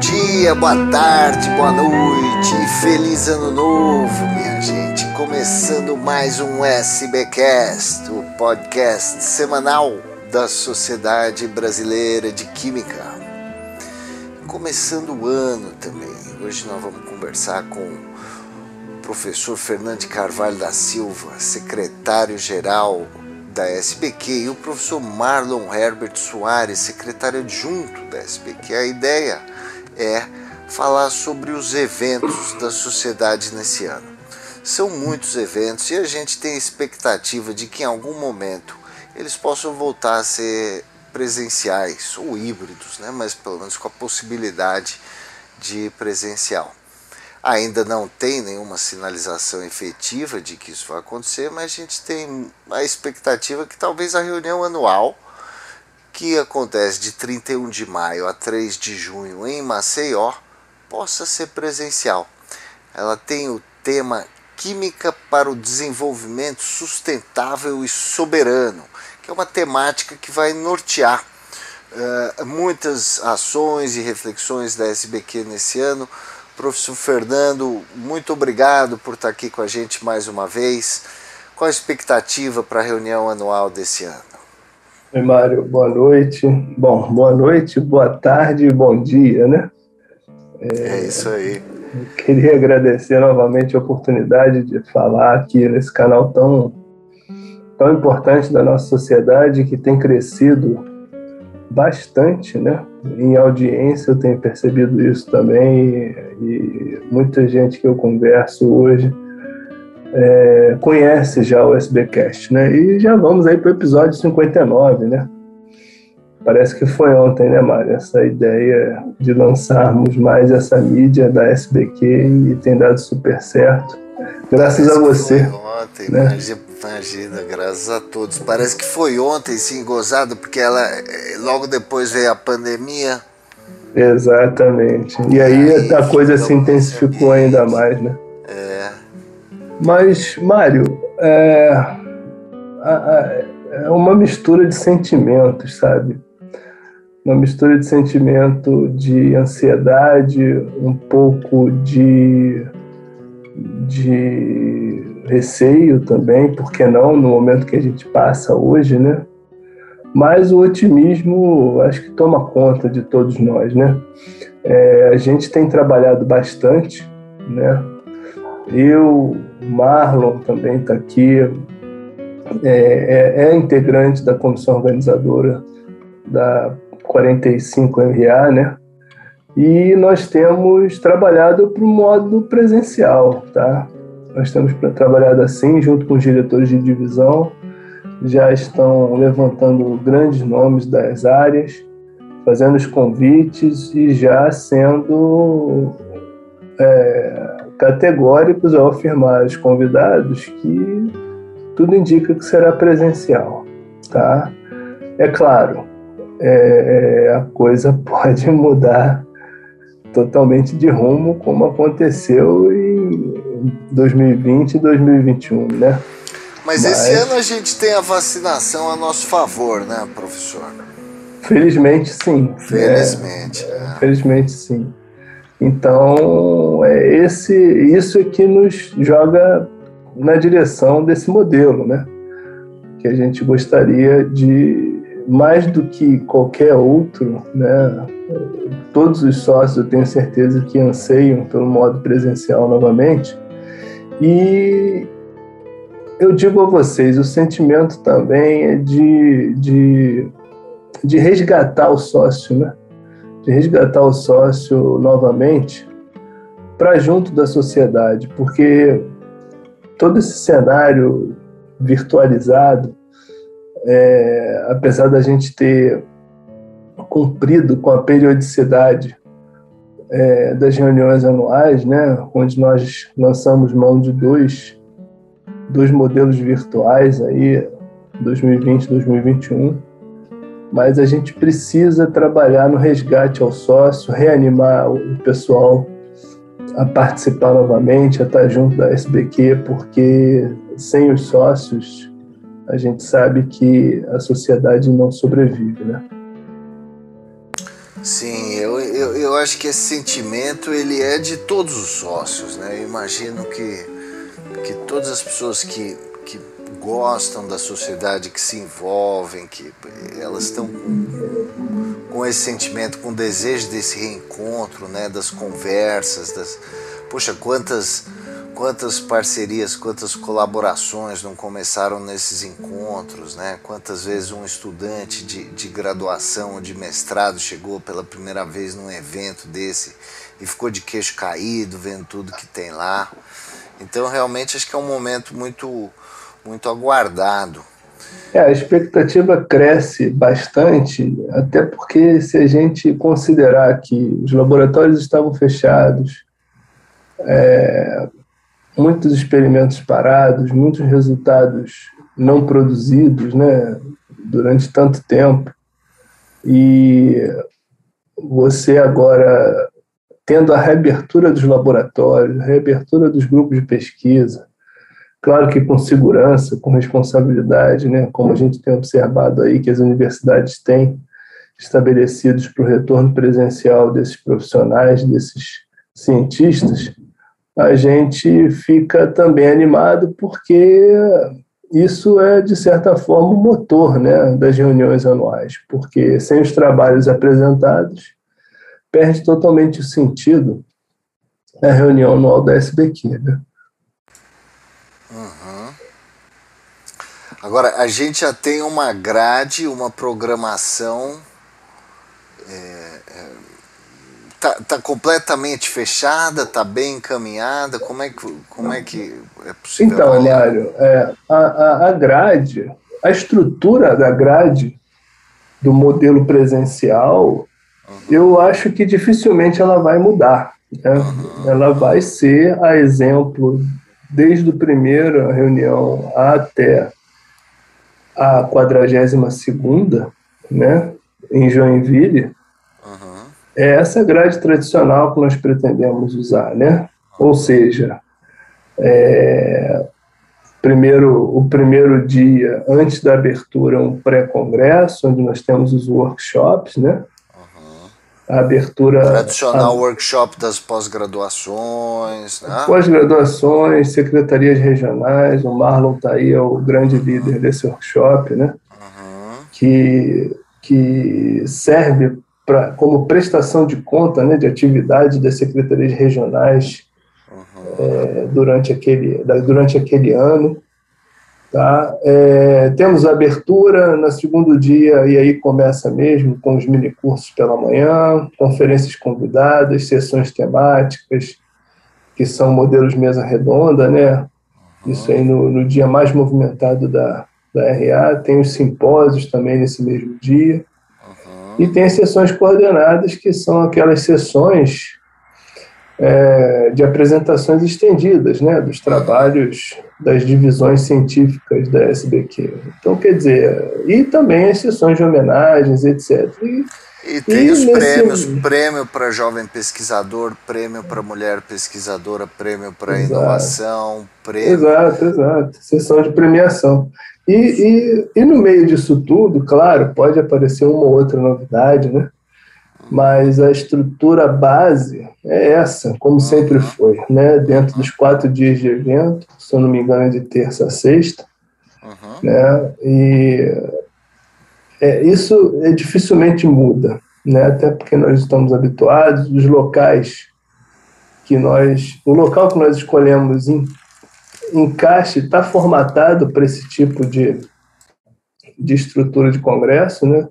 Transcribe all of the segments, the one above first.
dia, boa tarde, boa noite, feliz ano novo, minha gente. Começando mais um SBcast, o podcast semanal da Sociedade Brasileira de Química. Começando o ano também. Hoje nós vamos conversar com o professor Fernando Carvalho da Silva, secretário-geral da SBQ, e o professor Marlon Herbert Soares, secretário adjunto da SBQ. A ideia é falar sobre os eventos da sociedade nesse ano. São muitos eventos e a gente tem a expectativa de que em algum momento eles possam voltar a ser presenciais ou híbridos, né? mas pelo menos com a possibilidade de presencial. Ainda não tem nenhuma sinalização efetiva de que isso vai acontecer, mas a gente tem a expectativa que talvez a reunião anual, que acontece de 31 de maio a 3 de junho em Maceió, possa ser presencial. Ela tem o tema Química para o Desenvolvimento Sustentável e Soberano, que é uma temática que vai nortear uh, muitas ações e reflexões da SBQ nesse ano Professor Fernando, muito obrigado por estar aqui com a gente mais uma vez. Qual a expectativa para a reunião anual desse ano? Oi, Mário, boa noite. Bom, boa noite, boa tarde bom dia, né? É, é isso aí. Queria agradecer novamente a oportunidade de falar aqui nesse canal tão, tão importante da nossa sociedade que tem crescido bastante, né? Em audiência eu tenho percebido isso também e muita gente que eu converso hoje é, conhece já o SBcast, né? E já vamos aí para o episódio 59, né? Parece que foi ontem, né, Mário? Essa ideia de lançarmos mais essa mídia da SBQ e tem dado super certo. Graças Parece a você. ontem, né? Imagina, graças a todos. Parece que foi ontem, sim, gozado, porque ela logo depois veio a pandemia. Exatamente. E aí, aí a coisa se intensificou ainda mais, né? É. Mas, Mário, é, é uma mistura de sentimentos, sabe? Uma mistura de sentimento de ansiedade, um pouco de, de receio também, por que não, no momento que a gente passa hoje, né? Mas o otimismo acho que toma conta de todos nós, né? É, a gente tem trabalhado bastante, né? Eu, Marlon também está aqui, é, é, é, integrante da comissão organizadora da 45MA, né? E nós temos trabalhado para o modo presencial, tá? Nós temos trabalhado assim, junto com os diretores de divisão, já estão levantando grandes nomes das áreas, fazendo os convites e já sendo é, categóricos ao afirmar os convidados que tudo indica que será presencial, tá? É claro, é, é a coisa pode mudar totalmente de rumo, como aconteceu em 2020 e 2021, né? Mas, Mas, esse ano a gente tem a vacinação a nosso favor, né, professor? Felizmente sim. Felizmente. É, é. Felizmente sim. Então, é esse, isso é que nos joga na direção desse modelo, né? Que a gente gostaria de, mais do que qualquer outro, né? Todos os sócios, eu tenho certeza que anseiam pelo modo presencial novamente, e eu digo a vocês, o sentimento também é de, de, de resgatar o sócio, né? De resgatar o sócio novamente para junto da sociedade, porque todo esse cenário virtualizado, é, apesar da gente ter cumprido com a periodicidade é, das reuniões anuais, né, onde nós lançamos mão de dois, dois modelos virtuais aí, 2020 e 2021, mas a gente precisa trabalhar no resgate ao sócio, reanimar o pessoal a participar novamente, a estar junto da SBQ, porque sem os sócios a gente sabe que a sociedade não sobrevive, né? Sim, eu, eu, eu acho que esse sentimento ele é de todos os sócios, né? Eu imagino que, que todas as pessoas que, gostam da sociedade, que se envolvem, que elas estão com, com esse sentimento, com o desejo desse reencontro, né? Das conversas, das... Poxa, quantas quantas parcerias, quantas colaborações não começaram nesses encontros, né? Quantas vezes um estudante de, de graduação ou de mestrado chegou pela primeira vez num evento desse e ficou de queixo caído, vendo tudo que tem lá. Então, realmente, acho que é um momento muito, muito aguardado. É, a expectativa cresce bastante, até porque se a gente considerar que os laboratórios estavam fechados, é, muitos experimentos parados, muitos resultados não produzidos, né, durante tanto tempo. E você agora tendo a reabertura dos laboratórios, a reabertura dos grupos de pesquisa, claro que com segurança, com responsabilidade, né, como a gente tem observado aí que as universidades têm estabelecidos para o retorno presencial desses profissionais, desses cientistas, a gente fica também animado porque isso é, de certa forma, o motor né, das reuniões anuais, porque sem os trabalhos apresentados, perde totalmente o sentido a reunião anual da SBQ. Né? Agora, a gente já tem uma grade, uma programação é, Tá, tá completamente fechada, tá bem encaminhada? Como é que, como é, que é possível? Então, avaliar? Mário, é, a, a grade, a estrutura da grade do modelo presencial, uhum. eu acho que dificilmente ela vai mudar. Né? Uhum. Ela vai ser a exemplo desde a primeira reunião até a 42 segunda, né, em Joinville, é essa grade tradicional que nós pretendemos usar, né? Ou seja, é, primeiro, o primeiro dia antes da abertura, um pré-congresso, onde nós temos os workshops, né? A abertura. Tradicional a, workshop das pós-graduações, né? Pós-graduações, secretarias regionais, o Marlon está aí, é o grande uhum. líder desse workshop, né? Uhum. Que, que serve pra, como prestação de conta né, de atividade das secretarias regionais uhum. é, durante, aquele, durante aquele ano. Tá? É, temos abertura no segundo dia, e aí começa mesmo com os minicursos pela manhã, conferências convidadas, sessões temáticas, que são modelos mesa redonda, né? Isso aí no, no dia mais movimentado da, da RA. Tem os simpósios também nesse mesmo dia. E tem as sessões coordenadas, que são aquelas sessões é, de apresentações estendidas, né, dos trabalhos das divisões científicas da SBQ. Então, quer dizer, e também as sessões de homenagens, etc. E, e tem e os nesse... prêmios, prêmio para jovem pesquisador, prêmio para mulher pesquisadora, prêmio para inovação, prêmio... Exato, exato. Sessão de premiação. E, e, e no meio disso tudo, claro, pode aparecer uma ou outra novidade, né? Mas a estrutura base é essa, como sempre foi, né? Dentro dos quatro dias de evento, se eu não me engano, é de terça a sexta, uhum. né? E é, isso é, dificilmente muda, né? Até porque nós estamos habituados, os locais que nós, o local que nós escolhemos em encaixe, está formatado para esse tipo de, de estrutura de congresso, né?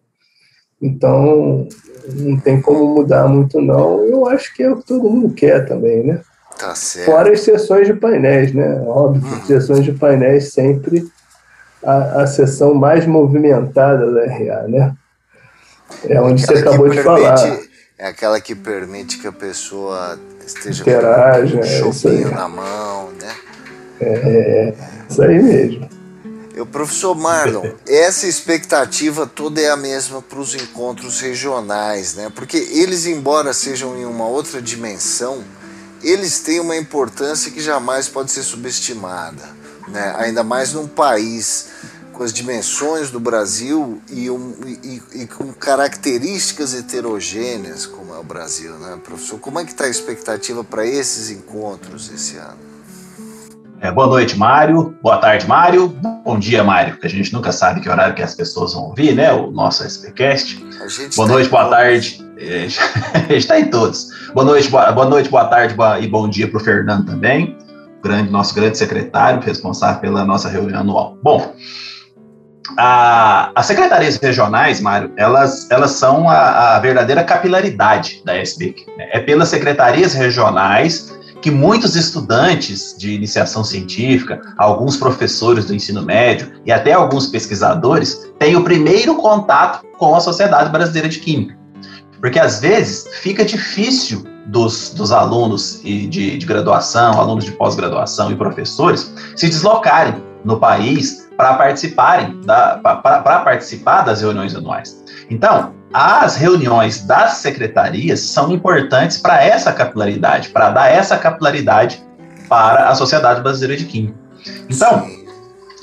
Então, não tem como mudar muito, não. Eu acho que é o que todo mundo quer também, né? Tá certo. Fora as sessões de painéis, né? Óbvio, hum. sessões de painéis sempre a, a sessão mais movimentada da RA, né? É onde você acabou de permite, falar. É aquela que permite que a pessoa esteja Interaja, com um chopinho é na mão, né? É, isso aí mesmo. O professor Marlon, essa expectativa toda é a mesma para os encontros regionais, né? Porque eles, embora sejam em uma outra dimensão, eles têm uma importância que jamais pode ser subestimada, né? Ainda mais num país com as dimensões do Brasil e, um, e, e, com características heterogêneas como é o Brasil, né, professor? Como é que está a expectativa para esses encontros esse ano? É, boa noite, Mário. Boa tarde, Mário. Bom dia, Mário, porque a gente nunca sabe que horário que as pessoas vão ouvir, né? O nosso SPCast. Boa tá noite, boa todos. tarde. É, a gente está em todos. Boa noite, boa, boa noite, boa tarde boa, e bom dia para o Fernando também, grande, nosso grande secretário, responsável pela nossa reunião anual. Bom, a, as secretarias regionais, Mário, elas, elas são a, a verdadeira capilaridade da SBQ. Né? É pelas secretarias regionais que muitos estudantes de iniciação científica, alguns professores do ensino médio e até alguns pesquisadores têm o primeiro contato com a Sociedade Brasileira de Química. Porque às vezes fica difícil dos, dos alunos de, de graduação, alunos de pós-graduação e professores se deslocarem no país para participarem para participar das reuniões anuais. Então, as reuniões das secretarias são importantes para essa capilaridade, para dar essa capilaridade para a Sociedade Brasileira de Química. Então,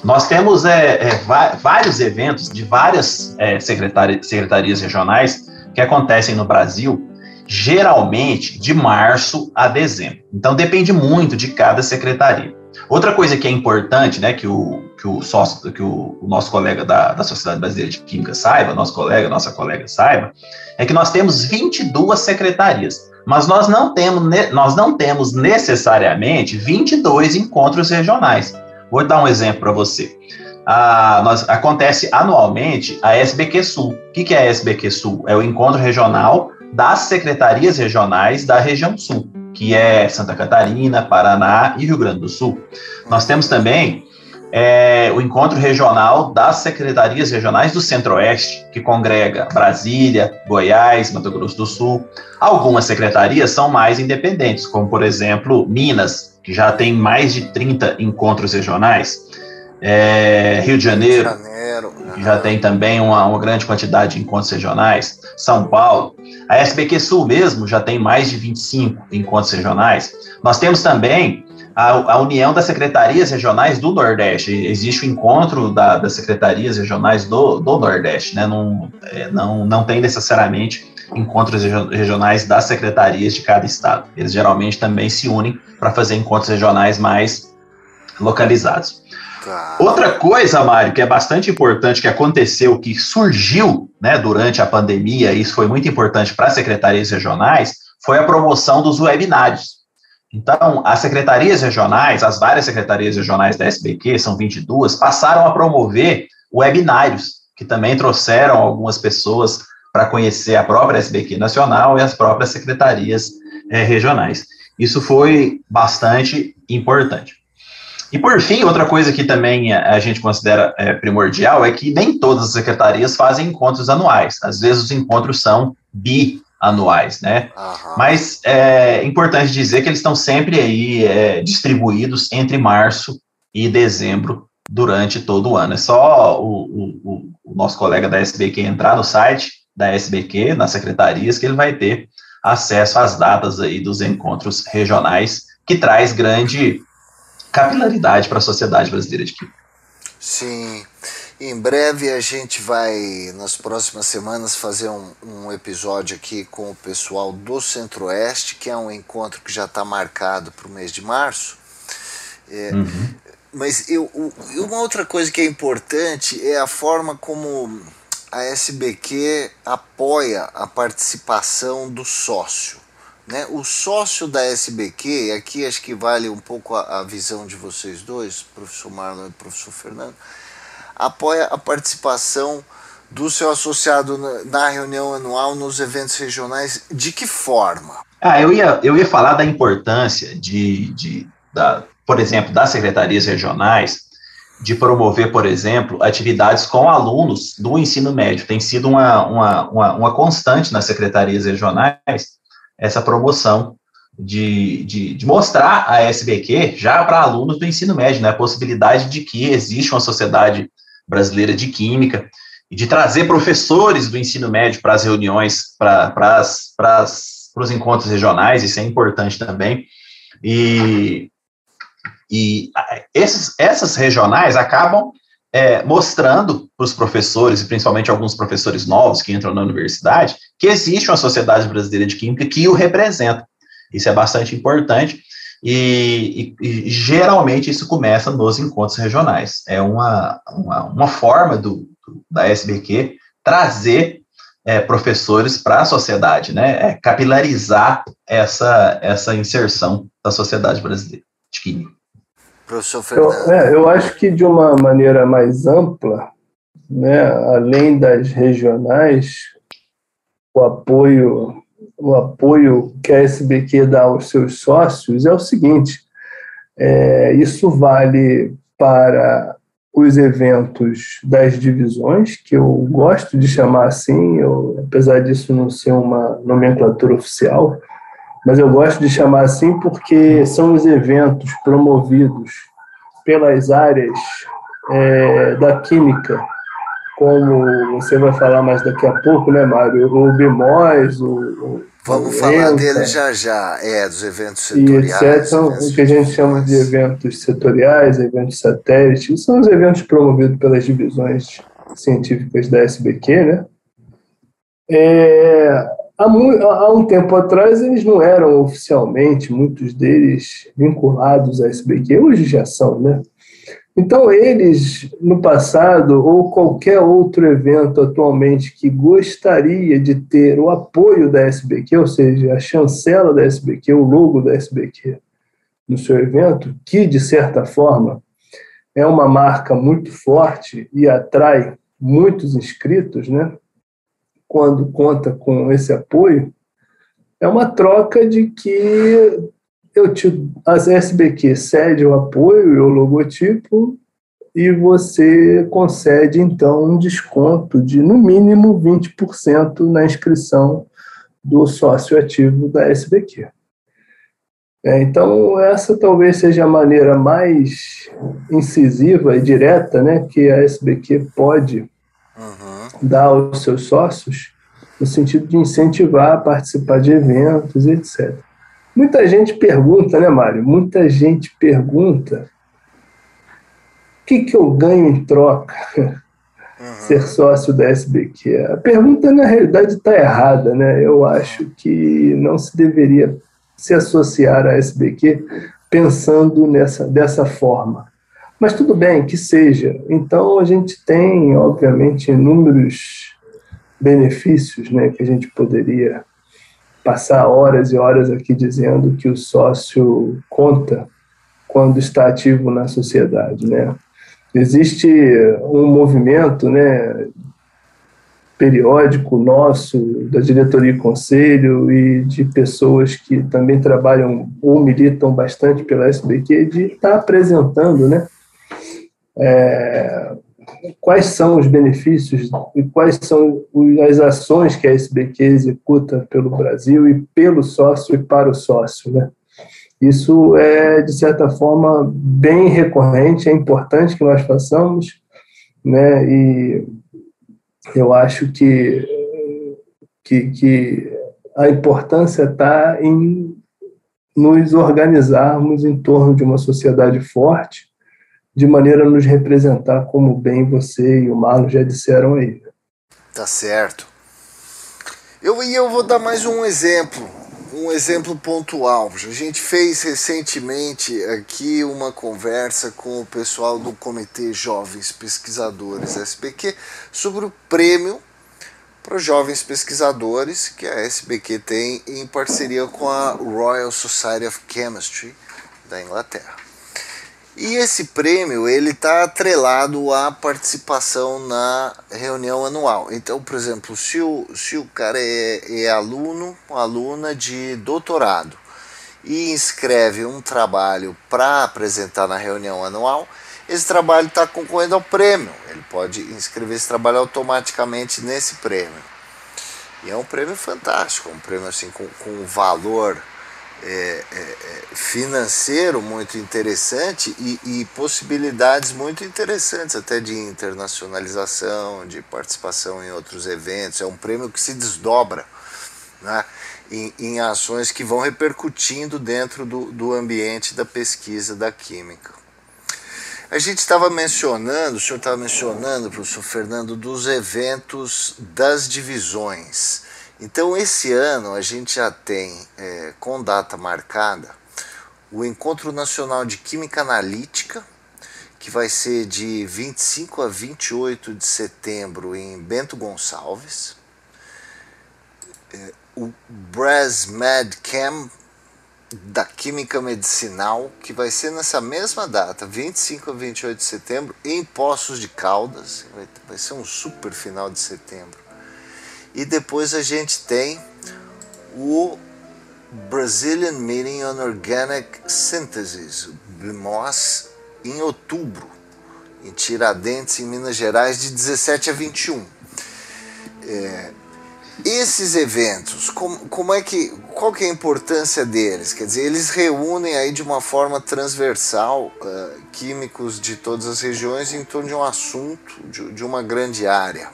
nós temos é, é, vários eventos de várias é, secretarias, secretarias regionais que acontecem no Brasil, geralmente de março a dezembro. Então, depende muito de cada secretaria. Outra coisa que é importante, né, que o, que o, sócio, que o, o nosso colega da, da Sociedade Brasileira de Química saiba, nosso colega, nossa colega saiba, é que nós temos 22 secretarias, mas nós não temos, nós não temos necessariamente 22 encontros regionais. Vou dar um exemplo para você. Ah, nós, acontece anualmente a SBQ Sul. O que, que é a SBQ Sul? É o encontro regional das secretarias regionais da região Sul que é Santa Catarina, Paraná e Rio Grande do Sul. Nós temos também é, o encontro regional das secretarias regionais do Centro-Oeste, que congrega Brasília, Goiás, Mato Grosso do Sul. Algumas secretarias são mais independentes, como, por exemplo, Minas, que já tem mais de 30 encontros regionais. É, Rio de Janeiro, Rio de Janeiro que já tem também uma, uma grande quantidade de encontros regionais. São Paulo. A SBQ Sul mesmo já tem mais de 25 encontros regionais. Nós temos também a, a União das Secretarias Regionais do Nordeste. Existe o encontro da, das secretarias regionais do, do Nordeste, né? Não, é, não, não tem necessariamente encontros regionais das secretarias de cada estado. Eles geralmente também se unem para fazer encontros regionais mais localizados. Outra coisa, Mário, que é bastante importante, que aconteceu, que surgiu né, durante a pandemia, e isso foi muito importante para as secretarias regionais, foi a promoção dos webinários. Então, as secretarias regionais, as várias secretarias regionais da SBQ, são 22, passaram a promover webinários, que também trouxeram algumas pessoas para conhecer a própria SBQ nacional e as próprias secretarias é, regionais. Isso foi bastante importante. E por fim, outra coisa que também a gente considera é, primordial é que nem todas as secretarias fazem encontros anuais. Às vezes os encontros são bianuais, né? Uhum. Mas é importante dizer que eles estão sempre aí é, distribuídos entre março e dezembro durante todo o ano. É só o, o, o nosso colega da SBQ entrar no site da SBQ, nas secretarias, que ele vai ter acesso às datas aí dos encontros regionais, que traz grande capilaridade para a sociedade brasileira de química. Sim. Em breve a gente vai, nas próximas semanas, fazer um, um episódio aqui com o pessoal do Centro-Oeste, que é um encontro que já está marcado para o mês de março. É, uhum. Mas eu, uma outra coisa que é importante é a forma como a SBQ apoia a participação do sócio. Né? O sócio da SBQ, aqui acho que vale um pouco a, a visão de vocês dois, professor Marlon e professor Fernando, apoia a participação do seu associado na, reunião anual nos eventos regionais, de que forma? Ah, eu ia, eu ia falar da importância de, de da, por exemplo, das secretarias regionais, de promover, por exemplo, atividades com alunos do ensino médio. Tem sido uma, uma, uma, uma constante nas secretarias regionais, essa promoção de, de, de mostrar a SBQ já para alunos do ensino médio, né, a possibilidade de que existe uma sociedade brasileira de química e de trazer professores do ensino médio para as reuniões, para, os encontros regionais, isso é importante também. E, e esses, essas regionais acabam é, mostrando para os professores, e principalmente alguns professores novos que entram na universidade, que existe uma sociedade brasileira de química que o representa. Isso é bastante importante. E, e, e, geralmente isso começa nos encontros regionais. É uma, uma, uma forma do, do, da SBQ trazer é, professores para a sociedade, né? É capilarizar essa, essa inserção da sociedade brasileira de química. Professor Fernando. Eu, é, eu acho que de uma maneira mais ampla, né, além das regionais, o apoio, o apoio que a SBQ dá aos seus sócios é o seguinte: é, isso vale para os eventos das divisões, que eu gosto de chamar assim, eu, apesar disso não ser uma nomenclatura oficial, mas eu gosto de chamar assim porque são os eventos promovidos pelas áreas é, da química, como você vai falar mais daqui a pouco, né, Mário? O BIMOS, o, Vamos falar dele já já, é, dos eventos setoriais. E etc. São o que a gente chama de eventos setoriais, eventos satélites, são os eventos promovidos pelas divisões científicas da SBQ, né? É, há, há, um tempo atrás eles não eram oficialmente, muitos deles, vinculados à SBQ, hoje já são, né? Então, eles, no passado, ou qualquer outro evento atualmente que gostaria de ter o apoio da SBQ, ou seja, a chancela da SBQ, o logo da SBQ no seu evento, que, de certa forma, é uma marca muito forte e atrai muitos inscritos, né? Quando conta com esse apoio, é uma troca de que eu te, a SBQ cede o apoio e o logotipo e você concede, então, um desconto de, no mínimo, 20% na inscrição do sócio ativo da SBQ. É, então, essa talvez seja a maneira mais incisiva e direta né, que a SBQ pode dar aos seus sócios, no sentido de incentivar a participar de eventos, etc. Muita gente pergunta, né, Mário? Muita gente pergunta o que, que eu ganho em troca uhum. ser sócio da SBQ. A pergunta, na realidade, está errada, né? Eu acho que não se deveria se associar à SBQ pensando nessa, dessa forma. Mas tudo bem, que seja. Então, a gente tem, obviamente, inúmeros benefícios né, que a gente poderia passar horas e horas aqui dizendo que o sócio conta quando está ativo na sociedade, né? Existe um movimento, né, periódico nosso, da diretoria e conselho e de pessoas que também trabalham ou militam bastante pela SBQ, de estar apresentando, né, é, quais são os benefícios e quais são as ações que a SBQ executa pelo Brasil e pelo sócio e para o sócio, né? Isso é, de certa forma, bem recorrente, é importante que nós façamos, né? E eu acho que, que, que a importância está em nos organizarmos em torno de uma sociedade forte, de maneira a nos representar como bem você e o Marlon já disseram aí. Tá certo. Eu, e eu vou dar mais um exemplo, um exemplo pontual. A gente fez recentemente aqui uma conversa com o pessoal do Comitê Jovens Pesquisadores SBQ sobre o prêmio para jovens pesquisadores que a SBQ tem em parceria com a Royal Society of Chemistry da Inglaterra. E esse prêmio ele está atrelado à participação na reunião anual. Então, por exemplo, se o, se o cara é, é aluno, aluna de doutorado e inscreve um trabalho para apresentar na reunião anual, esse trabalho está concorrendo ao prêmio. Ele pode inscrever esse trabalho automaticamente nesse prêmio. E é um prêmio fantástico, um prêmio assim com, com valor é, é, financeiro muito interessante e, e, possibilidades muito interessantes até de internacionalização, de participação em outros eventos. É um prêmio que se desdobra né, em, em ações que vão repercutindo dentro do, do ambiente da pesquisa da química. A gente estava mencionando, o senhor estava mencionando, professor Fernando, dos eventos das divisões. Então, esse ano a gente já tem, é, com data marcada, o Encontro Nacional de Química Analítica, que vai ser de 25 a 28 de setembro em Bento Gonçalves. É, o Brasmed Chem da Química Medicinal, que vai ser nessa mesma data, 25 a 28 de setembro, em Poços de Caldas. Vai, vai ser um super final de setembro. E depois a gente tem o Brazilian Meeting on Organic Synthesis, BMOS, em outubro, em Tiradentes, em Minas Gerais, de 17 a 21. É, esses eventos, como, como é que, qual que é a importância deles? Quer dizer, eles reúnem aí de uma forma transversal uh, químicos de todas as regiões em torno de um assunto, de, de uma grande área.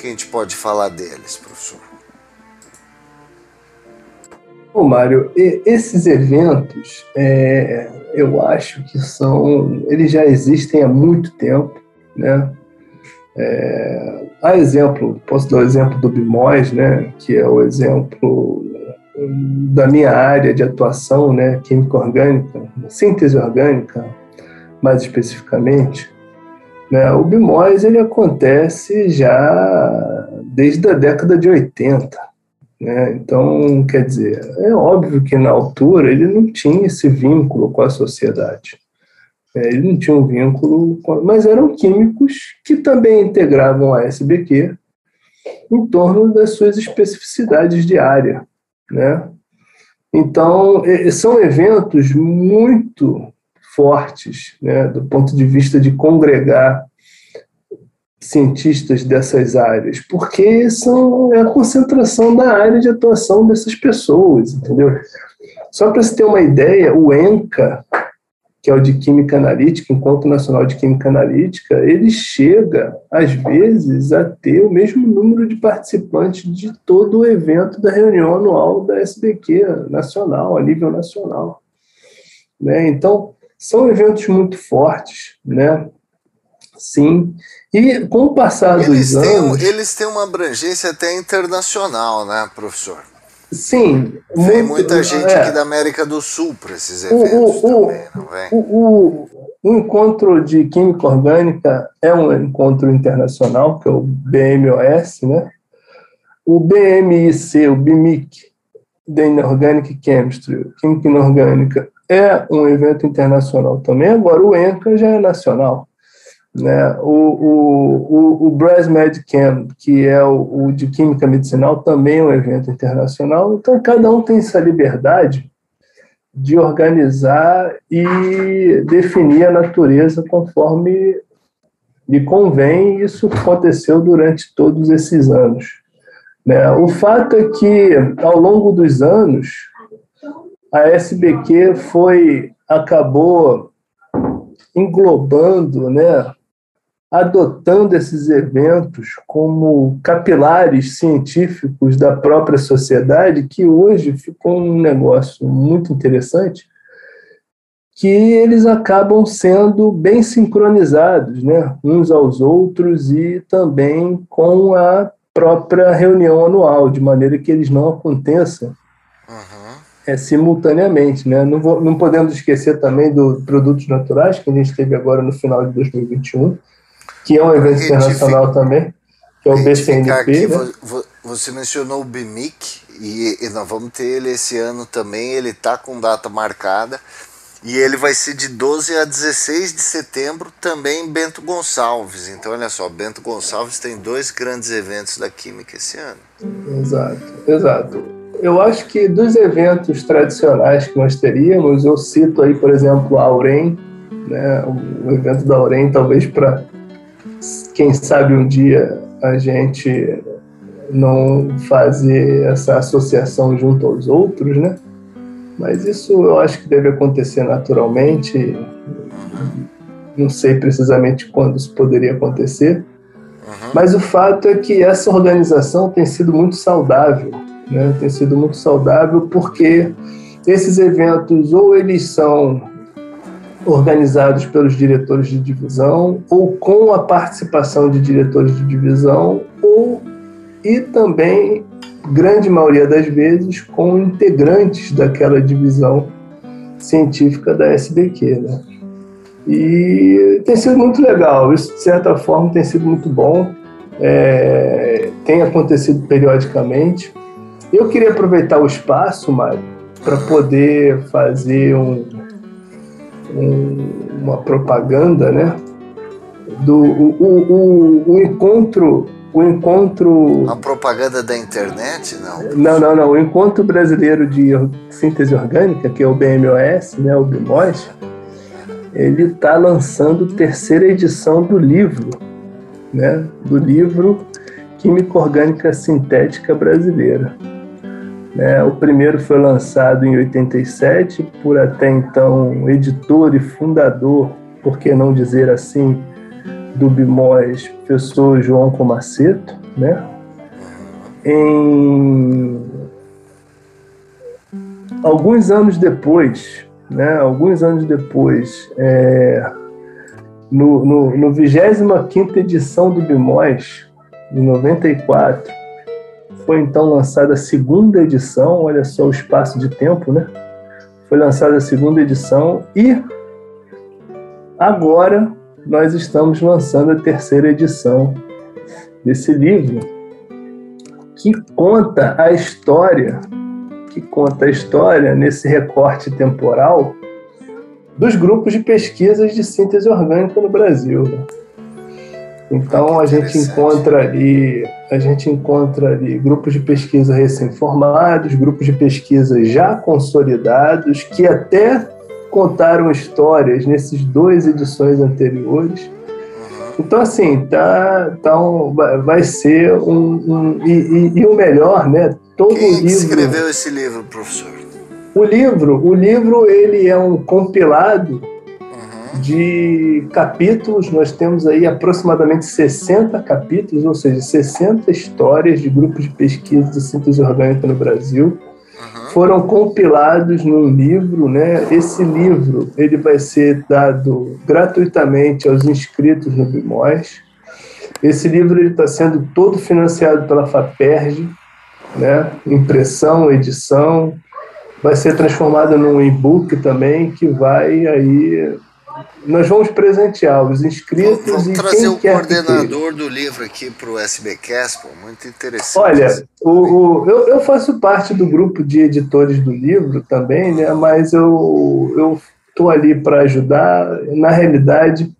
Que a gente pode falar deles, professor? Bom, Mário, esses eventos, é, eu acho que são, eles já existem há muito tempo, né? É, há exemplo, posso dar o exemplo do BIMOS, né, que é o exemplo da minha área de atuação, né, química orgânica, síntese orgânica, mais especificamente. Né, o BIMOS ele acontece já desde a década de 80. Né, então, quer dizer, é óbvio que na altura ele não tinha esse vínculo com a sociedade. É, ele não tinha um vínculo, com, mas eram químicos que também integravam a SBQ em torno das suas especificidades de área, né? Então, são eventos muito fortes, né, do ponto de vista de congregar cientistas dessas áreas, porque são é a concentração da área de atuação dessas pessoas, entendeu? Só para você ter uma ideia, o ENCA, que é o de Química Analítica, Encontro Nacional de Química Analítica, ele chega, às vezes, a ter o mesmo número de participantes de todo o evento da reunião anual da SBQ nacional, a nível nacional. Né? Então, são eventos muito fortes, né? Sim. E com o passar eles dos têm, anos... Eles têm uma abrangência até internacional, né, professor? Sim. Vem muito, muita gente é. aqui da América do Sul para esses eventos o, o, também, não vem? O, o, encontro de química orgânica é um encontro internacional, que é o BMOS, né? O BMIC, o BIMIC, da Inorganic Chemistry, Química Inorgânica, é um evento internacional também. Agora, o ENCA já é nacional. Né? O, o, o, o Brasmed Chem, que é o, o, de Química Medicinal, também é um evento internacional. Então, cada um tem essa liberdade de organizar e definir a natureza conforme lhe convém. Isso aconteceu durante todos esses anos. Né? O fato é que, ao longo dos anos, a SBQ foi acabou englobando né, adotando esses eventos como capilares científicos da própria sociedade, que hoje ficou um negócio muito interessante, que eles acabam sendo bem sincronizados, né, uns aos outros e também com a própria reunião anual, de maneira que eles não aconteçam uhum. É, simultaneamente. Né? Não, vou, não podemos esquecer também do produtos naturais, que a gente teve agora no final de 2021, que é um evento internacional também, que é o BCNP. Aqui, né? Você mencionou o BIMIC, e, e nós vamos ter ele esse ano também, ele está com data marcada, e ele vai ser de 12 a 16 de setembro, também em Bento Gonçalves. Então, olha só, Bento Gonçalves tem dois grandes eventos da Química esse ano. Exato, exato. Eu acho que dos eventos tradicionais que nós teríamos, eu cito aí, por exemplo, a Aurem, né, o evento da Aurem, talvez para quem sabe um dia a gente não fazer essa associação junto aos outros, né? Mas isso eu acho que deve acontecer naturalmente. Não sei precisamente quando isso poderia acontecer. Uhum. Mas o fato é que essa organização tem sido muito saudável, né? Tem sido muito saudável porque esses eventos ou eles são organizados pelos diretores de divisão ou com a participação de diretores de divisão ou e também grande maioria das vezes com integrantes daquela divisão científica da SBQ, né? E tem sido muito legal, isso de certa forma tem sido muito bom, é, tem acontecido periodicamente. Eu queria aproveitar o espaço, Mário, para poder fazer um, um, uma propaganda, né? Do o, o, o, o encontro o encontro. A propaganda da internet, não? Não, não, não. O encontro brasileiro de síntese orgânica, que é o BMOS, né, o BIMOS, ele está lançando a terceira edição do livro, né, do livro Química Orgânica Sintética Brasileira. Né, o primeiro foi lançado em 87 por até então editor e fundador, por que não dizer assim, do Bimós, professor João Comaceto, né? Em alguns anos depois, né? Alguns anos depois, é, no, no, no 25 edição do Bimós, em 94, foi então lançada a segunda edição, olha só o espaço de tempo, né? Foi lançada a segunda edição e agora nós estamos lançando a terceira edição desse livro, que conta a história, que conta a história nesse recorte temporal dos grupos de pesquisas de síntese orgânica no Brasil. Então a gente encontra ali, a gente encontra ali grupos de pesquisa recém-formados, grupos de pesquisa já consolidados, que até contaram histórias nesses dois edições anteriores. Então, assim, tá, tá um, vai ser um. um e, e, e, o melhor, né? Todo Quem livro. escreveu esse livro, professor? O livro, o livro ele é um compilado. De capítulos. Nós temos aí aproximadamente 60 capítulos, ou seja, 60 histórias de grupos de pesquisa de síntese orgânica no Brasil foram compilados num livro, né? Esse livro ele vai ser dado gratuitamente aos inscritos no Bimós. Esse livro está sendo todo financiado pela Faperj, né? Impressão, edição, vai ser transformado num e-book também que vai aí nós vamos presentear os inscritos vamos, vamos trazer o coordenador do livro aqui para o SBcast, pô, muito interessante. Olha, o, o, eu, eu, faço parte do grupo de editores do livro também, né? Mas eu eu estou ali para ajudar. Na realidade,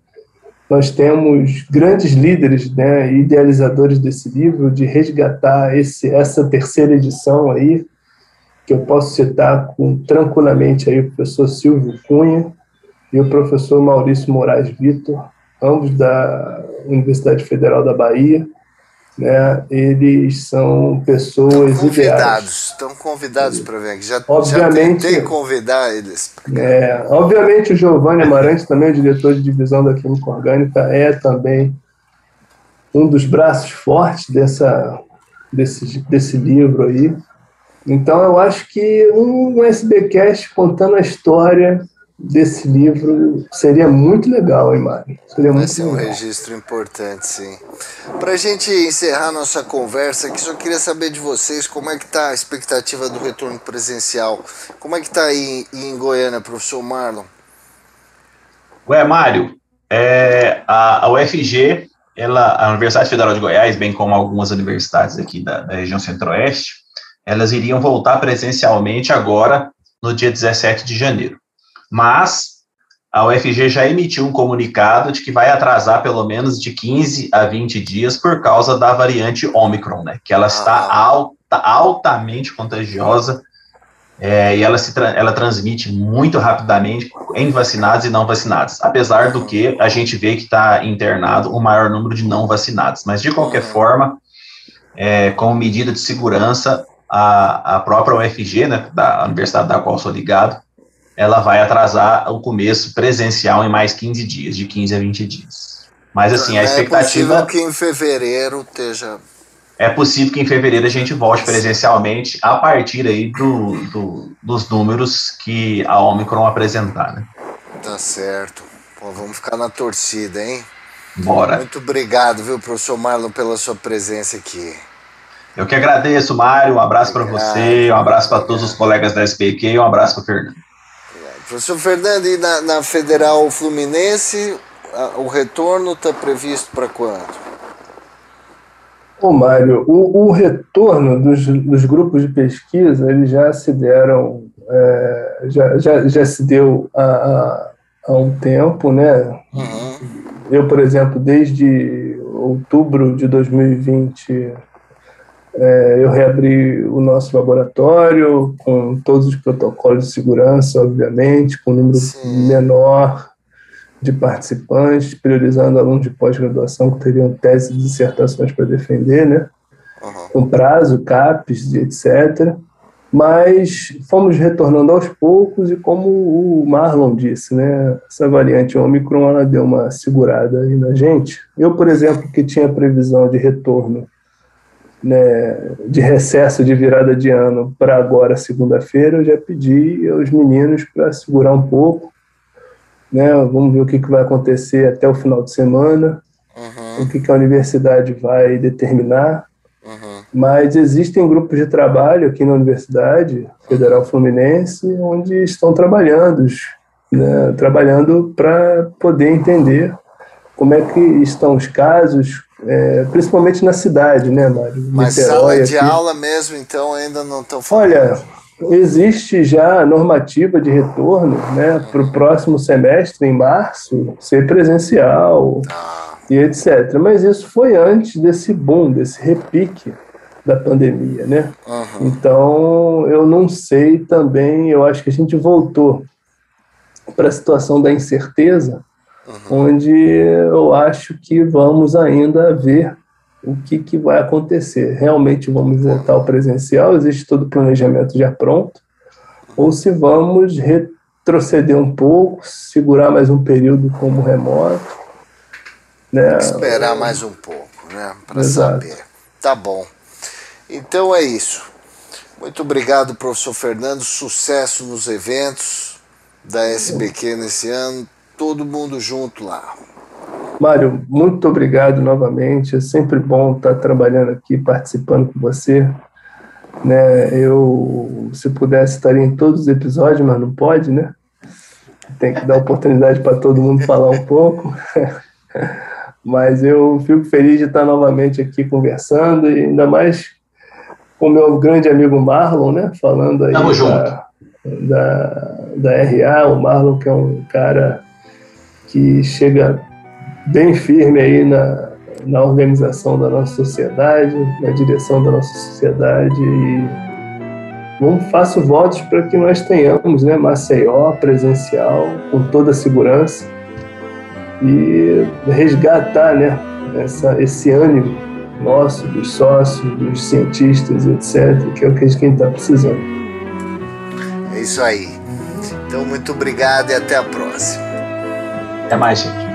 nós temos grandes líderes, né, idealizadores desse livro, de resgatar esse, essa terceira edição aí, que eu posso citar com, tranquilamente aí o professor Silvio Cunha, e o professor Maurício Moraes Vitor, ambos da Universidade Federal da Bahia. Né? Eles são pessoas convidados, ideais. Estão convidados para vir aqui. Já, obviamente, já tentei convidar eles. É, obviamente o Giovanni Amarante, também o diretor de divisão da Química Orgânica, é também um dos braços fortes dessa, desse, desse livro aí. Então eu acho que um SBcast contando a história desse livro seria muito legal, hein, Mário? Seria Vai muito ser legal. um registro importante, sim. Para a gente encerrar nossa conversa, que só queria saber de vocês como é que está a expectativa do retorno presencial. Como é que está aí em Goiânia, professor Marlon? Ué, Mário, é, a, a UFG, ela, a Universidade Federal de Goiás, bem como algumas universidades aqui da, da região centro-oeste, elas iriam voltar presencialmente agora no dia 17 de janeiro mas a UFG já emitiu um comunicado de que vai atrasar pelo menos de 15 a 20 dias por causa da variante Omicron, né? Que ela está ah. alta, altamente contagiosa é, e ela, se ela transmite muito rapidamente em vacinados e não vacinados, apesar do que a gente vê que está internado o maior número de não vacinados. Mas, de qualquer uhum. forma, é, como medida de segurança, a, a própria UFG, né, da universidade da qual sou ligado, ela vai atrasar o começo presencial em mais 15 dias, de 15 a 20 dias. Mas assim, a expectativa. É possível que em fevereiro esteja. É possível que em fevereiro a gente volte presencialmente a partir aí do, do dos números que a Omicron apresentar, né? Tá certo. Pô, vamos ficar na torcida, hein? Bora. Muito obrigado, viu, professor Marlon, pela sua presença aqui. Eu que agradeço, Mário. Um abraço para você, um abraço para todos os colegas da SPQ e um abraço para o Fernando. Professor Fernando, e na, na Federal Fluminense, a, o retorno está previsto para quando? Ô, Mário, o, o retorno dos, dos, grupos de pesquisa, eles já se deram, é, já, já, já se deu há, há um tempo, né? Uhum. Eu, por exemplo, desde outubro de 2020, é, eu reabri o nosso laboratório com todos os protocolos de segurança, obviamente, com um número Sim. menor de participantes, priorizando alunos de pós-graduação que teriam teses e dissertações para defender, né? Uhum. Com prazo, CAPES, etc. Mas fomos retornando aos poucos e como o Marlon disse, né? Essa variante Omicron, ela deu uma segurada aí na gente. Eu, por exemplo, que tinha previsão de retorno né, de recesso de virada de ano para agora, segunda-feira, eu já pedi aos meninos para segurar um pouco, né? Vamos ver o que, que vai acontecer até o final de semana, uhum. o que, que a universidade vai determinar. Uhum. Mas existem grupos de trabalho aqui na Universidade Federal Fluminense onde estão trabalhando, né, trabalhando para poder entender como é que estão os casos, é, principalmente na cidade, né, Mário? Mas Niterói, sala de aqui. aula mesmo, então, ainda não estão falando? Olha, Existe já a normativa de retorno né, para o próximo semestre, em março, ser presencial e etc. Mas isso foi antes desse boom, desse repique da pandemia. Né? Uhum. Então, eu não sei também, eu acho que a gente voltou para a situação da incerteza, uhum. onde eu acho que vamos ainda ver o que, que vai acontecer. Realmente vamos voltar ao presencial? Existe todo o planejamento já pronto? Ou se vamos retroceder um pouco, segurar mais um período como remoto? Né? Esperar mais um pouco, né? Para saber. Tá bom. Então é isso. Muito obrigado, professor Fernando. Sucesso nos eventos da SBQ nesse ano. Todo mundo junto lá. Mário, muito obrigado novamente. É sempre bom estar trabalhando aqui, participando com você. Né, eu, se pudesse, estaria em todos os episódios, mas não pode, né? Tem que dar oportunidade para todo mundo falar um pouco. mas eu fico feliz de estar novamente aqui conversando, e ainda mais com o meu grande amigo Marlon, né? Falando aí da, da, da RA, o Marlon, que é um cara que chega bem firme aí na, na organização da nossa sociedade, na direção da nossa sociedade e vamos faço votos para que nós tenhamos, né, Maceió presencial com toda a segurança e resgatar, né, essa, esse ânimo nosso, dos sócios, dos cientistas, etc., que é o que a gente está precisando. É isso aí. Então, muito obrigado e até a próxima. Até mais, gente.